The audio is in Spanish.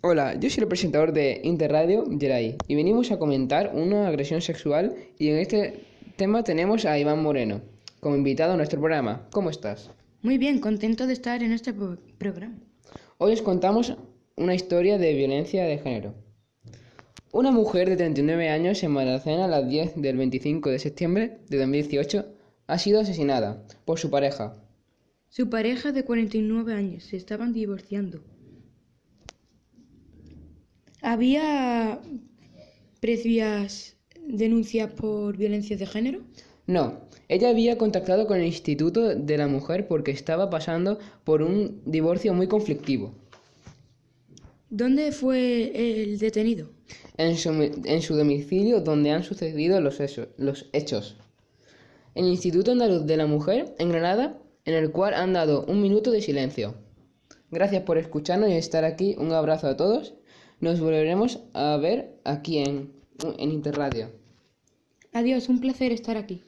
Hola, yo soy el presentador de Interradio, Geray, y venimos a comentar una agresión sexual y en este tema tenemos a Iván Moreno como invitado a nuestro programa. ¿Cómo estás? Muy bien, contento de estar en este pro- programa. Hoy os contamos una historia de violencia de género. Una mujer de 39 años en Malacena a las 10 del 25 de septiembre de 2018 ha sido asesinada por su pareja. Su pareja de 49 años se estaban divorciando. ¿Había previas denuncias por violencia de género? No, ella había contactado con el Instituto de la Mujer porque estaba pasando por un divorcio muy conflictivo. ¿Dónde fue el detenido? En su, en su domicilio donde han sucedido los, hecho- los hechos. El Instituto Andaluz de la Mujer en Granada, en el cual han dado un minuto de silencio. Gracias por escucharnos y estar aquí. Un abrazo a todos. Nos volveremos a ver aquí en, en Interradio. Adiós, un placer estar aquí.